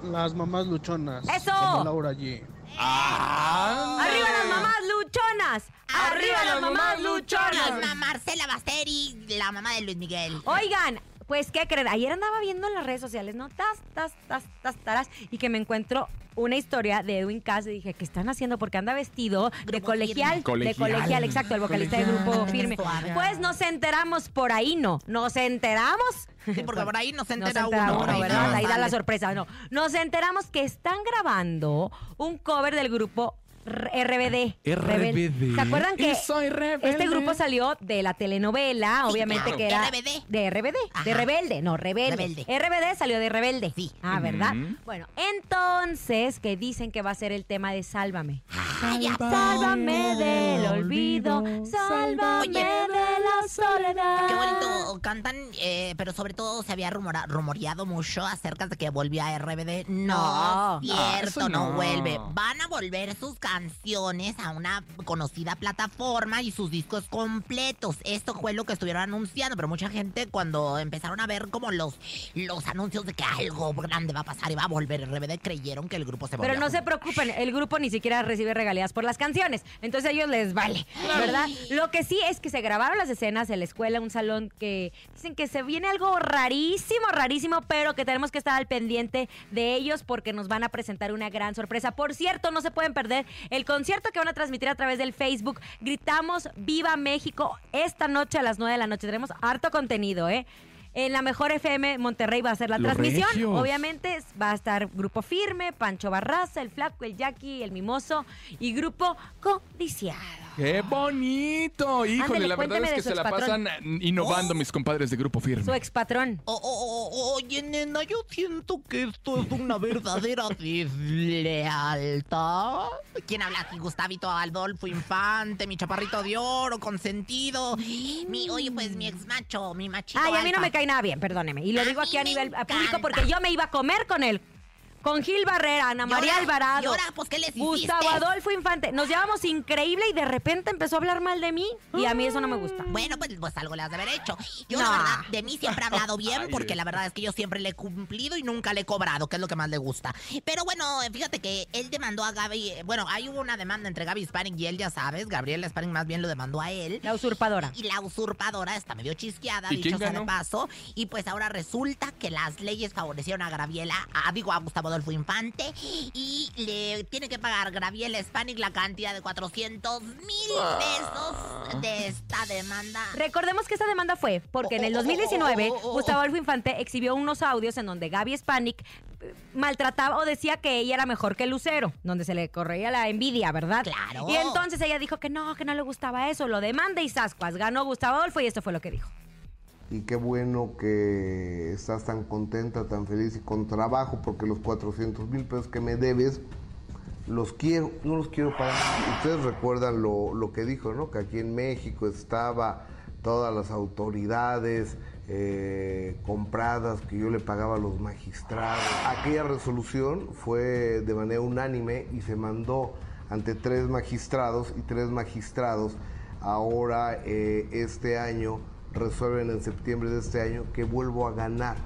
las mamás luchonas. ¡Eso! Como Laura G. ¡Arriba las mamás luchonas! ¡Arriba las mamás luchonas! Misma Marcela Basteri, la mamá de Luis Miguel. Oigan, pues, ¿qué creen? Ayer andaba viendo en las redes sociales, ¿no? Tas, tas, tas, tas, taras, y que me encuentro una historia de Edwin Cass y dije, ¿qué están haciendo? Porque anda vestido de colegial, de colegial, exacto, el vocalista del grupo firme. Pues nos enteramos por ahí, ¿no? Nos enteramos. Sí, porque por ahí Nos entera entera uno. ¿verdad? no Ahí da la sorpresa. No, nos enteramos que están grabando un cover del grupo RBD. RBD. ¿Se acuerdan que este grupo salió de la telenovela, obviamente claro. que era RBD. de RBD, Ajá. de Rebelde, no, Rebelde. Rebelde. RBD salió de Rebelde. Sí. Ah, ¿verdad? Bueno, entonces que dicen que va a ser el tema de Sálvame. Ay, ya Sálvame del olvido, sálvame Oye. de la soledad. Qué bonito cantan, eh, pero sobre todo se había rumora- rumoreado mucho acerca de que volvía a RBD. No, No. cierto, eso no. no. vuelve. Van a volver sus canciones a una conocida plataforma y sus discos completos. Esto fue lo que estuvieron anunciando, pero mucha gente cuando empezaron a ver como los, los anuncios de que algo grande va a pasar y va a volver RBD, creyeron que el grupo se volvía Pero no a se preocupen, el grupo ni siquiera recibe regalías por las canciones. Entonces a ellos les vale, ¿verdad? Lo que sí es que se grabaron las escenas en la escuela, un salón que dicen que se viene algo rarísimo, rarísimo, pero que tenemos que estar al pendiente de ellos porque nos van a presentar una gran sorpresa. Por cierto, no se pueden perder el concierto que van a transmitir a través del Facebook. Gritamos Viva México esta noche a las 9 de la noche. Tenemos harto contenido, ¿eh? En la mejor FM Monterrey va a ser la Los transmisión. regios. Obviamente va a estar Grupo Firme, Pancho Barraza, El Flaco, El Jackie, El Mimoso y Grupo Codiciado. ¡Qué bonito! Híjole, Ándale, la verdad es que se la pasan innovando mis compadres de Grupo Firme. Su expatrón. Oh, oh, oh, oh, oye, nena, yo siento que esto es una verdadera deslealtad. ¿Quién habla aquí? Gustavito Adolfo Infante, mi chaparrito de oro, consentido. Mi, oye, pues mi ex macho, mi machito. Ay, a mí no alfa. me cae nada bien, perdóneme. Y lo A digo mí aquí a me nivel a público encanta. porque yo me iba a comer con él. Con Gil Barrera, Ana ¿Y María ahora? Alvarado. ¿Y ahora? Pues, ¿qué les hiciste? Gustavo Adolfo Infante. Nos llevamos increíble y de repente empezó a hablar mal de mí. Y a mí eso no me gusta. Bueno, pues, pues algo le has de haber hecho. Yo, No. la verdad, de mí siempre ha hablado bien, porque la verdad es que yo siempre le he cumplido y nunca le he cobrado, que es lo que más le gusta. Pero bueno, fíjate que él demandó a Gaby. eh, Bueno, hay hubo una demanda entre Gaby Spanning y él, ya sabes. Gabriela Spanning más bien lo demandó a él. La usurpadora. Y la usurpadora está medio chisqueada, ¿Y quién dicho sea de paso. Y pues ahora resulta que las leyes favorecieron a Gabriela, a, digo, a Gustavo Rodolfo Infante y le tiene que pagar Graviel Hispanic la cantidad de 400 mil pesos de esta demanda. Recordemos que esta demanda fue porque en el 2019 Gustavo Adolfo Infante exhibió unos audios en donde Gaby Spanik eh, maltrataba o decía que ella era mejor que Lucero, donde se le corría la envidia, ¿verdad? Claro. Y entonces ella dijo que no, que no le gustaba eso, lo demanda y Sascuas. Ganó Gustavo Adolfo y esto fue lo que dijo. Y qué bueno que estás tan contenta, tan feliz y con trabajo, porque los 400 mil pesos que me debes, los quiero, no los quiero pagar. Ustedes recuerdan lo, lo que dijo, ¿no? Que aquí en México estaba todas las autoridades eh, compradas que yo le pagaba a los magistrados. Aquella resolución fue de manera unánime y se mandó ante tres magistrados y tres magistrados ahora eh, este año resuelven en septiembre de este año que vuelvo a ganar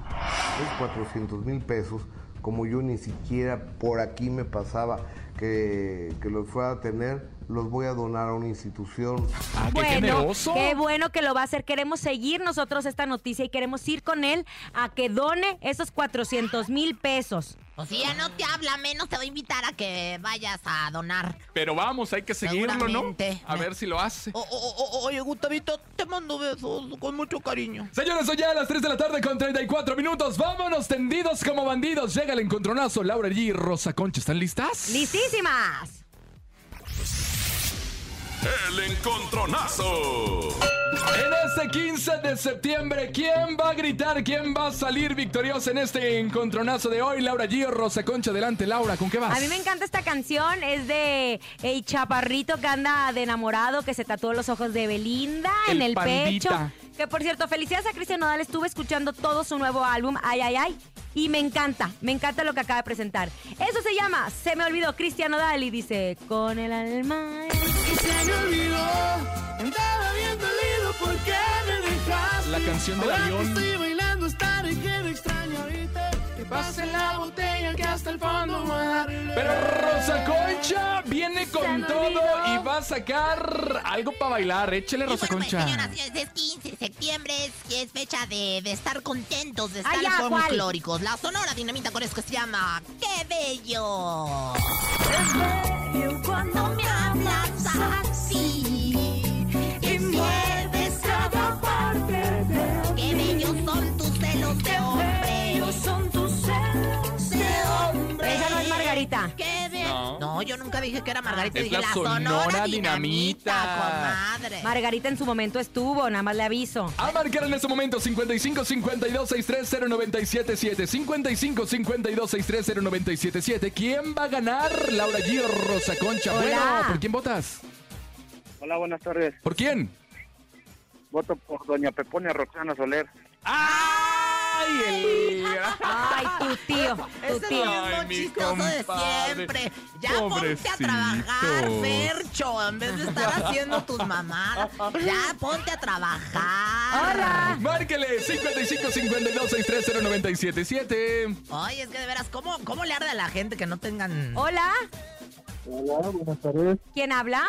esos 400 mil pesos como yo ni siquiera por aquí me pasaba que, que los fuera a tener los voy a donar a una institución. Ah, qué bueno, generoso. qué bueno que lo va a hacer. Queremos seguir nosotros esta noticia y queremos ir con él a que done esos 400 mil pesos. Pues si ya no te habla, menos te va a invitar a que vayas a donar. Pero vamos, hay que seguirlo, ¿no? A ver si lo hace. O- o- o- oye, Gustavito, te mando besos con mucho cariño. Señores, son ya las 3 de la tarde con 34 minutos. Vámonos tendidos como bandidos. Llega el encontronazo. Laura G y Rosa Concha, ¿están listas? ¡Listísimas! El encontronazo. En este 15 de septiembre, ¿quién va a gritar? ¿Quién va a salir victorioso en este encontronazo de hoy? Laura G o Rosa Concha, adelante, Laura, ¿con qué vas? A mí me encanta esta canción, es de el chaparrito que anda de enamorado, que se tatuó los ojos de Belinda en El pecho. Que por cierto, felicidades a Cristian Nodal, estuve escuchando todo su nuevo álbum, Ay, ay, ay, y me encanta, me encanta lo que acaba de presentar. Eso se llama Se me olvidó Cristian Nodal y dice, con el alma... Y se me olvidó, andaba bien dolido porque me dejaste. La canción del Ahora que avión. estoy bailando estaré que me extraño ahorita. Que pase la botella que hasta el fondo voy a dar. Pero Rosa Concha viene con todo y va a sacar algo para bailar. Échele, Rosa Bueno, Concha. señoras, es, es 15 de septiembre, es, es fecha de, de estar contentos, de estar Ah, ya, ¿cuál? folclóricos. La Sonora Dinamita con eso que se llama ¡Qué bello! cuando me hablas así Margarita. ¡Qué! No. No, yo nunca dije que era Margarita, Es dije la la Sonora Sonora, Dinamita. Dinamita, comadre. Margarita en su momento estuvo, nada más le aviso. A marcar en este momento 55 52 63 0977 55 52 63 0977 ¿Quién va a ganar? Laura G o Rosa Concha. Hola. Bueno, ¿por quién votas? Hola, buenas tardes. ¿Por quién? Voto por doña Peponia Roxana Soler. ¡Ay! El... Ay, tu tío, tu Ese es el tío. mismo Ay, mi chistoso de siempre. Ya ponte a trabajar, Fercho, en vez de estar haciendo tus mamadas. Ya ponte a trabajar. Hola. Márquele 55 52 63 0977 Oye, es que de veras, ¿cómo, cómo le arde a la gente que no tengan... Hola, Hola, buenas tardes. ¿quién habla?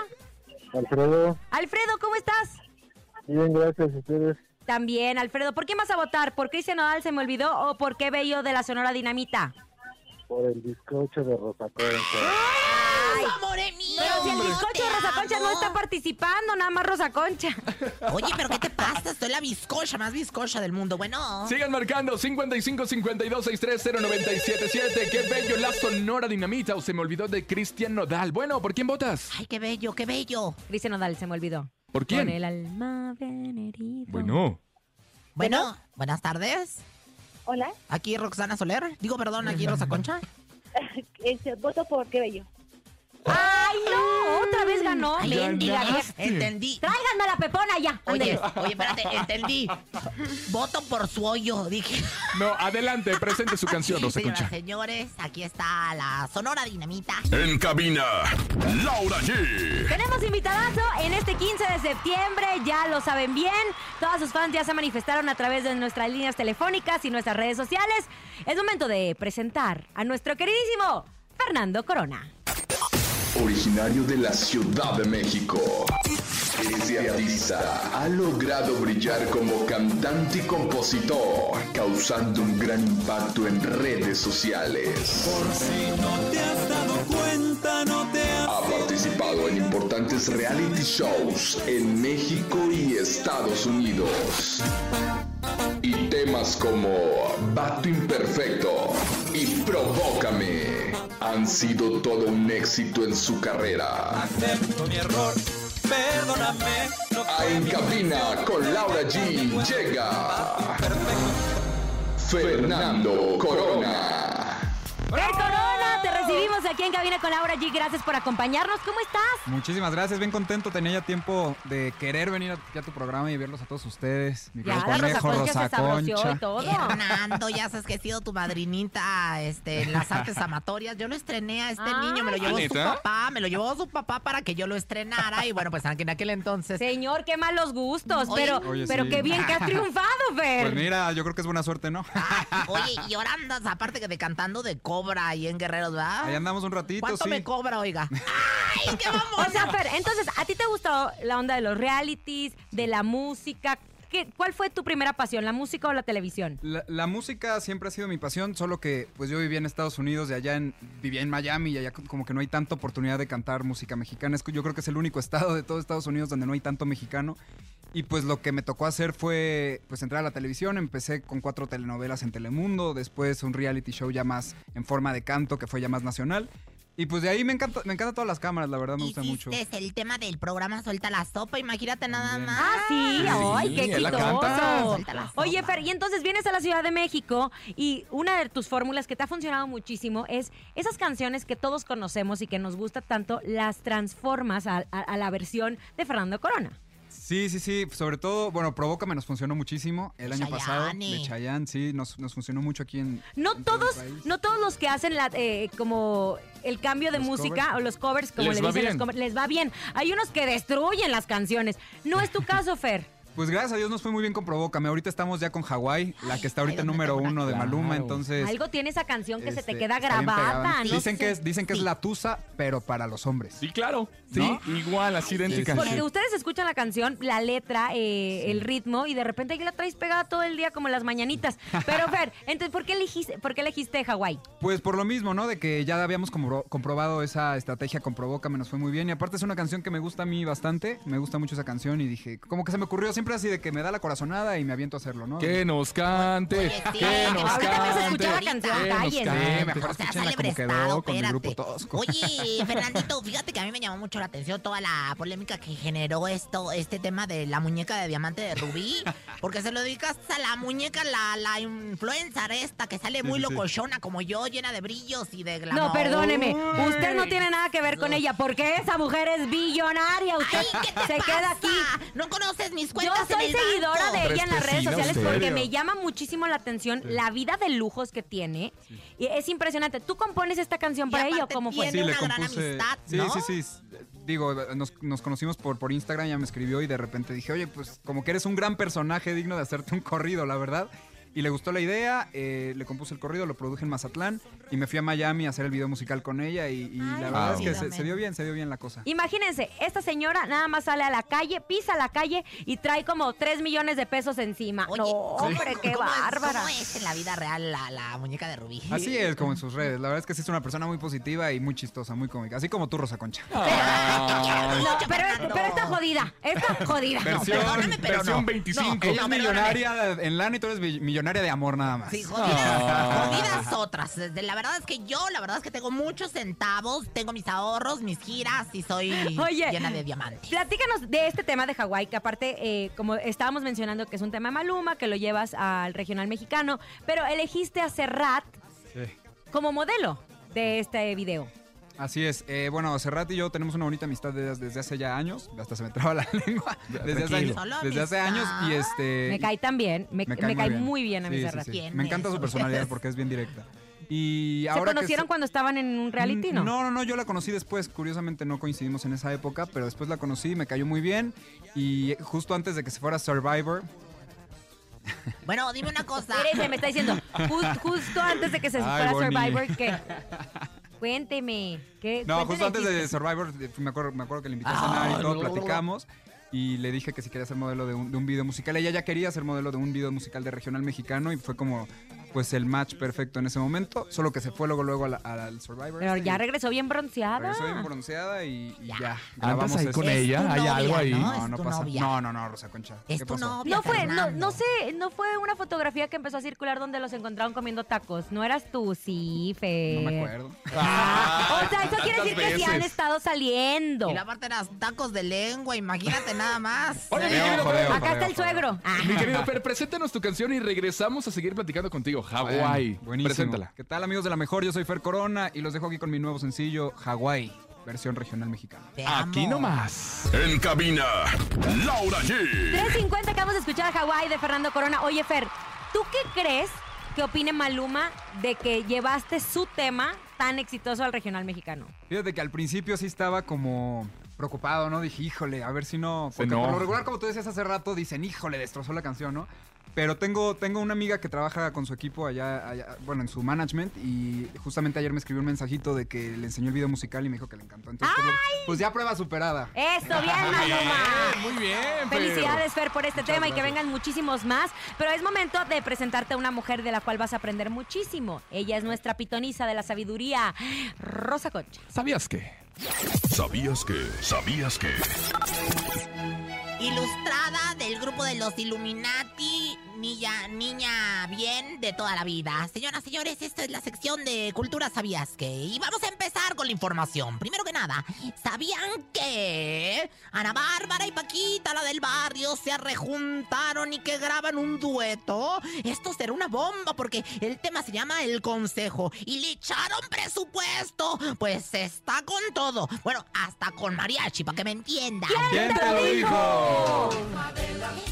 Alfredo, Alfredo, ¿cómo estás? bien, gracias a ustedes. También, Alfredo. ¿Por quién vas a votar? ¿Por Cristian Nodal se me olvidó o por qué bello de la Sonora Dinamita? Por el bizcocho de Rosa Concha. ¡Ay, morenito! Pero si el bizcocho de Rosa Concha no está participando, nada más Rosa Concha. Oye, ¿pero qué te pasa? Soy la bizcocha más bizcocha del mundo. Bueno... Sigan marcando 55 52 63 0977 ¡Qué bello la Sonora Dinamita! O se me olvidó de Cristian Nodal. Bueno, ¿por quién votas? ¡Ay, qué bello, qué bello! Cristian Nodal se me olvidó. ¿Por quién? Con el alma bien herido. Bueno. Bueno, buenas tardes. Hola, Aquí Roxana Soler. Digo, perdón, aquí Rosa Concha. este, voto por qué bello. ¡Ay! Ay, Mendiga vieja. Entendí. Tráiganme a la pepona ya. Oye, oye, espérate, entendí. Voto por su hoyo, dije. No, adelante, presente su canción, Rosa Señoras, Concha. señores, aquí está la Sonora Dinamita. En cabina, Laura G. Tenemos invitadazo en este 15 de septiembre, ya lo saben bien. Todos sus fans ya se manifestaron a través de nuestras líneas telefónicas y nuestras redes sociales. Es momento de presentar a nuestro queridísimo Fernando Corona. Originario de la Ciudad de México. Ese artista ha logrado brillar como cantante y compositor, causando un gran impacto en redes sociales. Por si no te has dado cuenta, no te has Ha participado en importantes reality shows en México y Estados Unidos. Y temas como Vato Imperfecto y Provócame han sido todo un éxito en su carrera. acepto mi error. Perdóname. No A En Cabina con Laura G llega Fernando Corona. Corona, recibimos aquí en Cabina con Laura G. Gracias por acompañarnos. ¿Cómo estás? Muchísimas gracias, bien contento. Tenía ya tiempo de querer venir aquí a tu programa y verlos a todos ustedes. Mi Ya, conejo, Rosa Concha. y todo. Fernando, ya sabes que he sido tu madrinita este, en las artes amatorias. Yo lo estrené a este Ah, niño, me lo llevó su papá, me lo llevó su papá para que yo lo estrenara. Y bueno, pues en aquel entonces. Señor, qué malos gustos. Oye. pero Oye, pero sí. qué bien que has triunfado, Fer. Pues mira, yo creo que es buena suerte, ¿no? Oye, y ahora andas, aparte que de cantando de cobra ahí en Guerreros, ¿verdad? Ahí andamos un ratito, ¿Cuánto sí. me cobra, oiga? ¡Ay, qué vamos! O sea, Fer, entonces, ¿a ti te gustó la onda de los realities, de la música? ¿Qué, ¿Cuál fue tu primera pasión, la música o la televisión? La, la música siempre ha sido mi pasión, solo que pues yo vivía en Estados Unidos y allá en, vivía en Miami y allá como que no hay tanta oportunidad de cantar música mexicana. Es que yo creo que es el único estado de todo Estados Unidos donde no hay tanto mexicano. Y pues lo que me tocó hacer fue pues entrar a la televisión. Empecé con cuatro telenovelas en Telemundo, después un reality show ya más en forma de canto que fue ya más nacional. Y pues de ahí me encanta, me encantan todas las cámaras, la verdad me gusta mucho. Hiciste el tema del programa Suelta la Sopa, imagínate nada más. Ah, sí, ay, qué exitoso. canta. Suelta la sopa. Oye, Fer, y entonces vienes a la Ciudad de México y una de tus fórmulas que te ha funcionado muchísimo es esas canciones que todos conocemos y que nos gusta tanto, las transformas a, a- a la versión de Fernando Corona. Sí, sí, sí. Sobre todo, bueno, Provócame nos funcionó muchísimo el año pasado. Chayanne. De Chayanne, sí, nos, nos funcionó mucho aquí en. No en todo el todos, país. no todos los que hacen la, eh, como el cambio de Los música covers. o los covers, como Les le dicen los covers, les va bien. Hay unos que destruyen las canciones. No es tu caso, Fer. Pues gracias a Dios nos fue muy bien con Provócame. Ahorita estamos ya con Hawái, la que está ahorita ay, ¿dónde número uno de Claro. Maluma, entonces. Algo tiene esa canción que se te este, queda grabada. ¿no? Dicen que es, dicen que es la tusa, pero para los hombres. Sí, claro. Sí, ¿No? igual, así idéntica. sí, Porque ustedes escuchan la canción, la letra, eh, el ritmo, y de repente aquí la traes pegada todo el día como las mañanitas. Pero, Fer, entonces, ¿por qué elegiste, por qué elegiste Hawái? Pues por lo mismo, ¿no? De que ya habíamos compro- comprobado esa estrategia con Provócame, nos fue muy bien. Y aparte es una canción que me gusta a mí bastante. Me gusta mucho esa canción y dije, como que se me ocurrió siempre así de que me da la corazonada y me aviento a hacerlo, ¿no? Que nos cante, Oye, sí, que nos ahorita me se escuchó la cante. canción, que nos cállense. Sí, cante. mejor O sea, escúchenla sale como quedó prestado, con el grupo espérate. tosco. Oye, Fernandito, fíjate que a mí me llamó mucho la atención toda la polémica que generó esto, este tema de la muñeca de diamante de Rubí. Porque se lo dedicas a la muñeca, la, la influencer esta, que sale muy sí, sí. locochona como yo, llena de brillos y de glamour. No, perdóneme, usted no tiene nada que ver con ella, porque esa mujer es billonaria. Usted Ay, ¿qué te se pasa? queda aquí. No conoces mis Yo soy en el seguidora banco. de ella en las redes sociales porque me llama muchísimo la atención la vida de lujos que tiene. Y es impresionante. ¿Tú compones esta canción Y para ella o cómo fue? tiene una gran amistad, Sí, ¿no? sí, sí. Digo, nos, nos conocimos por, por Instagram, ya me escribió y de repente dije, oye, pues como que eres un gran personaje digno de hacerte un corrido, la verdad. Y le gustó la idea, eh, le compuse el corrido, lo produje en Mazatlán y me fui a Miami a hacer el video musical con ella y, y la verdad es que se, se dio bien, se dio bien la cosa. Imagínense, esta señora nada más sale a la calle, pisa la calle y trae como 3 millones de pesos encima. Oye, no, ¿cómo- hombre, qué cómo bárbara. ¿Cómo es en la vida real la, la muñeca de Rubí? Así es, como en sus redes. La verdad es que sí es una persona muy positiva y muy chistosa, muy cómica. Así como tú, Rosa Concha. No, pero, pero está jodida, está jodida. Versión, perdóname, pero versión no. 25. No, Ella no, es millonaria en lana y tú eres vi- millonaria de amor nada más. Sí, jodidas, jodidas otras. La verdad es que yo, la verdad es que tengo muchos centavos, tengo mis ahorros, mis giras y soy Oye, llena de diamantes. Platícanos de este tema de Hawái, que aparte, eh, como estábamos mencionando, que es un tema Maluma, que lo llevas al regional mexicano, pero elegiste a Serrat Sí. como modelo de este video. Así es. Eh, bueno, Serrat y yo tenemos una bonita amistad desde, desde hace ya años. Hasta se me traba la lengua. Desde hace, años, desde hace años. Y este. Me cae tan bien, me, me cae, muy bien, a mi Sí, sí, Serrat. sí. ¿Quién Me encanta su personalidad porque es bien directa. Y ¿Se ahora que conocieron se- cuando estaban en un reality, no? No, no, no, yo la conocí después. Curiosamente no coincidimos en esa época, pero después la conocí, me cayó muy bien. Y justo antes de que se fuera Survivor, Bueno, dime una cosa. Espérese, me está diciendo, ju- justo antes de que se Ay, fuera. Survivor, ¿qué? Cuénteme. ¿qué? No, justo antes de. Survivor, me acuerdo, me acuerdo que le invité a cenar y todo, platicamos. Y le dije que si quería ser modelo de un, de un video musical. Ella ya quería ser modelo de un video musical de regional mexicano y fue como pues el match perfecto en ese momento, solo que se fue luego luego al Survivor. Pero ya regresó bien bronceada. regresó bien bronceada y, y ya. ¿Andas ahí eso. con ella? ¿Hay novia, algo ahí? ¿no? No, no pasa. novia. No, no, no, Rosa Concha. Es ¿Qué tu pasó? novia, No fue, no, no sé, no fue una fotografía que empezó a circular donde los encontraron comiendo tacos. No eras tú, sí, Fer. No me acuerdo. O sea, eso quiere decir que sí han estado saliendo. Y la parte de las tacos de lengua, imagínate nada más. Oye, mi querido Fer, Acá está el suegro. Ah. mi querido Fer, preséntanos tu canción y regresamos a seguir platicando contigo. Hawái. Buenísimo. Preséntala. ¿Qué tal, amigos de la mejor? Yo soy Fer Corona y los dejo aquí con mi nuevo sencillo, Hawái, versión regional mexicana. Te Aquí nomás. En cabina, Laura G. 350 acabamos de escuchar Hawái de Fernando Corona. Oye, Fer, ¿tú qué crees que opine Maluma de que llevaste su tema tan exitoso al regional mexicano? Fíjate que al principio sí estaba como preocupado, ¿no? Dije, híjole, a ver si no. Porque por lo regular, como tú decías hace rato, dicen, híjole, destrozó la canción, ¿no? Pero tengo, tengo una amiga que trabaja con su equipo allá, allá, bueno, en su management, y justamente ayer me escribió un mensajito de que le enseñó el video musical y me dijo que le encantó. Entonces, pues, pues ya prueba superada. Eso, bien, Muy bien, Maluma. muy bien, Fer. Felicidades, Fer, por este tema y que vengan muchísimos más. Pero es momento de presentarte a una mujer de la cual vas a aprender muchísimo. Ella es nuestra pitonisa de la sabiduría, Rosa Concha. ¿Sabías qué? ¿Sabías que? ¿Sabías que? Ilustrada del grupo de los Illuminati, niña, niña bien de toda la vida. Señoras, señores, esta es la sección de Cultura Sabías que. Y vamos a empezar con la información. Primero que nada, ¿sabían que Ana Bárbara y Paquita, la del barrio, se rejuntaron y que graban un dueto? Esto será una bomba porque el tema se llama El Consejo y le echaron presupuesto. Pues está con todo. Bueno, hasta con mariachi, para que me entiendan. ¿Quién te lo dijo?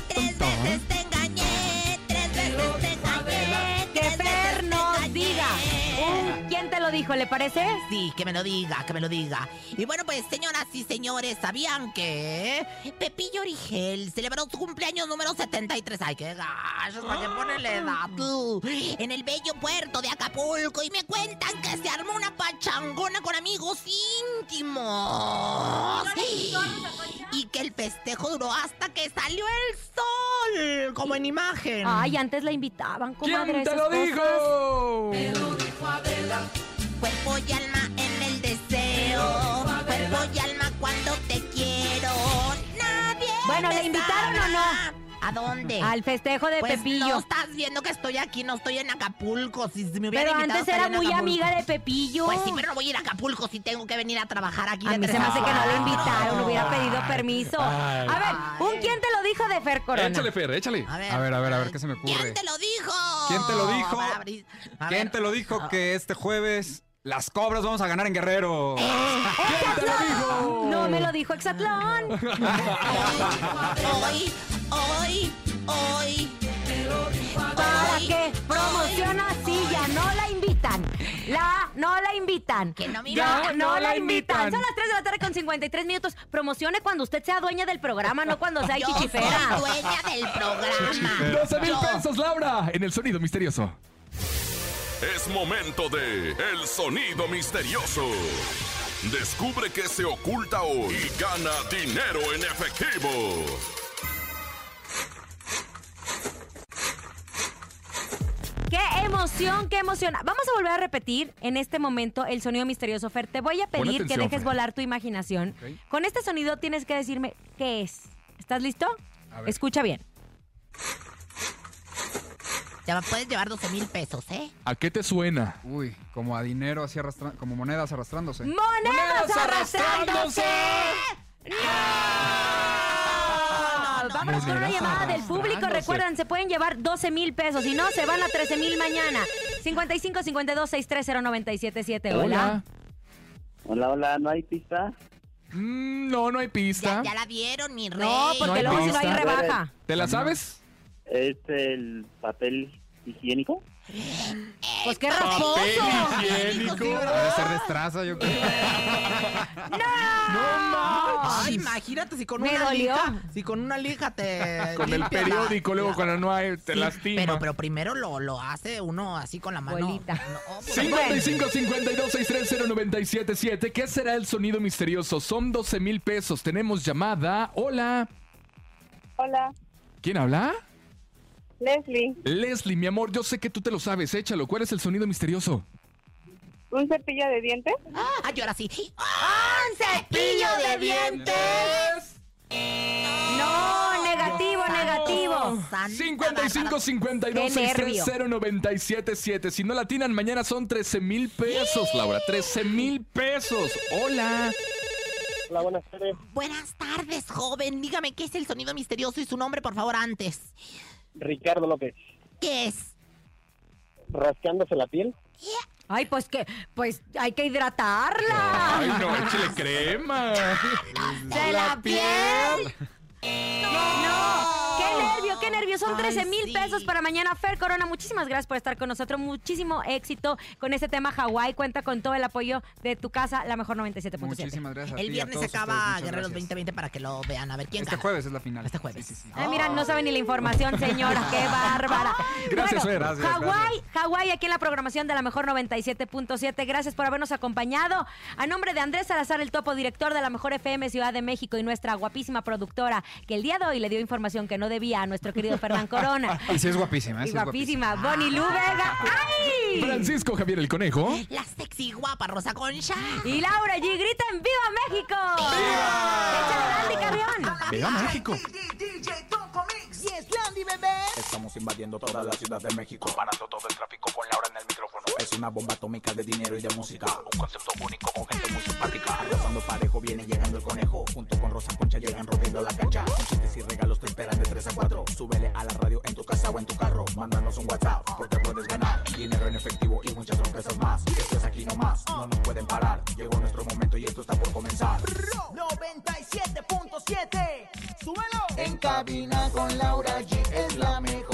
Tres veces te engañé, tres veces te dijo? ¿Le parece? Sí, que me lo diga, que me lo diga. Y bueno, pues, señoras y señores, ¿sabían que Pepillo Origel celebró su cumpleaños número 73? Ay, qué gachos, ¿para qué ponen la edad tú? En el bello puerto de Acapulco. Y me cuentan que se armó una pachangona con amigos íntimos. Y que el festejo duró hasta que salió el sol, como en imagen. Ay, antes la invitaban, comadre. ¿Quién te lo cosas. dijo? Cuerpo y alma en el deseo. Cuerpo y alma cuando te quiero. Nadie. Bueno, me ¿le invitaron o no? ¿A dónde? Al festejo de pues Pepillo. no estás viendo que estoy aquí, no estoy en Acapulco. Si, me hubieran Pero invitado, antes era muy Acapulco. amiga de Pepillo. Pues sí, pero no voy a ir a Acapulco si tengo que venir a trabajar aquí. A de mí se me hace que no le invitaron, hubiera pedido permiso. Ay. A ver, ¿un quién te lo dijo de Fer Corona? Échale, Fer, échale. A ver, A ver, a ver, a ver, ¿qué se me ocurre? ¿Quién te lo dijo? ¿Quién te lo dijo? ¿Quién te lo dijo que este jueves las cobras vamos a ganar en Guerrero? ¿Quién te lo dijo? No me lo dijo Exatlón. Hoy, hoy, hoy. ¿Para qué promociona si ya no la invitan? La no la invitan. Que no me Ya invitan. no, no la la invitan. invitan. Son las 3 de la tarde con 53 minutos. Promocione cuando usted sea dueña del programa, no cuando sea Yo chichifera. dueña del programa. 12 mil Yo- pesos, Laura, en el sonido misterioso. Es momento de El Sonido Misterioso. Descubre qué se oculta hoy y gana dinero en efectivo. ¡Qué emoción, qué emoción! Vamos a volver a repetir en este momento el sonido misterioso, Fer. Te voy a pedir que dejes Fer. volar tu imaginación. Con este sonido tienes que decirme qué es. ¿Estás listo? A ver. Escucha bien. Ya puedes llevar 12 mil pesos, ¿eh? ¿A qué te suena? Uy, como a dinero así arrastrando, como monedas arrastrándose. ¡Monedas ¡Monedas arrastrándose! ¡No! Vámonos con una llamada del público. Recuerden, se pueden llevar 12 mil pesos. Si no, se van a 13 mil mañana. 55 52 630 977. Hola. Hola. Hola, hola, ¿no hay pista? Mm, no, no hay pista. ya la dieron, mi rey. No, porque No luego si no hay pista. rebaja. ¿Te la sabes? ¿Es el papel higiénico? Pues qué rasposo. higiénico. Debe ser destraza, yo creo. Ay, imagínate si con Me una dolió. lija, si con una lija te Con el limpias la- periódico, luego la- cuando no hay, te Sí, lastima. Pero, pero primero lo, lo hace uno así con la mano. Bolita. No, pues, 55 52 630 977. ¿Qué será el sonido misterioso? Son 12 mil pesos. Tenemos llamada. Hola. Hola, ¿Quién habla? Leslie. Leslie, mi amor, yo sé que tú te lo sabes. Échalo. ¿Cuál es el sonido misterioso? ¿Un cepillo de dientes? Ah, y ahora sí. ¡Un cepillo de dientes! No, negativo, negativo. 55 52 Qué nervio. 630 977 Si no la tienen, mañana son 13 mil pesos, Laura. 13 mil pesos. Hola. Hola, buenas tardes. Buenas tardes, joven. Dígame qué es el sonido misterioso y su nombre, por favor, antes. Ricardo López. ¿Qué es? Rascándose la piel. Ay, pues que, pues hay que hidratarla. Ay, no, échale crema. ¡De la piel! No, qué nervio, qué nervio. Son 13 mil pesos para mañana. Fer Corona, muchísimas gracias por estar con nosotros. Muchísimo éxito con este tema Hawái. Cuenta con todo el apoyo de tu casa, la mejor 97.7. Muchísimas gracias. a El ti y a viernes se acaba Guerreros gracias. 2020 para que lo vean. A ver quién Este gana. jueves es la final. Este jueves. Ay, mira, no sabe ni la información, señora. ¡Qué bárbara! Gracias, Fer. bueno, Gracias, Hawái, Hawái, aquí en la programación de la mejor 97.7. Gracias por habernos acompañado. A nombre de Andrés Salazar, el topo director de la mejor FM Ciudad de México y nuestra guapísima productora, que el día de hoy le dio información que no debía a nuestro querido Fernán Corona. Y sí es guapísima, Y sí es guapísima, Bonnie Lu Vega. ¡Ay! Francisco Javier el Conejo. La sexy guapa Rosa Concha. Y Laura G. Grita en ¡Viva México! ¡Viva! ¡Échale, Carrión! ¡Viva México! Estamos invadiendo toda la ciudad de México, parando todo el tráfico con Laura en el micrófono. Es una bomba atómica de dinero y de música, un concepto único con gente muy simpática. Rozando parejo viene llegando el conejo, junto con Rosa Concha llegan rompiendo la cancha. Con chistes y regalos te esperan de 3 a 4. Súbele a la radio en tu casa o en tu carro, mándanos un WhatsApp porque puedes ganar dinero en efectivo y muchas sorpresas más. Esto es aquí nomás, no nos pueden parar. Llegó nuestro momento y esto está por comenzar. 97.7. Súbelo. En cabina con Laura G es la mejor,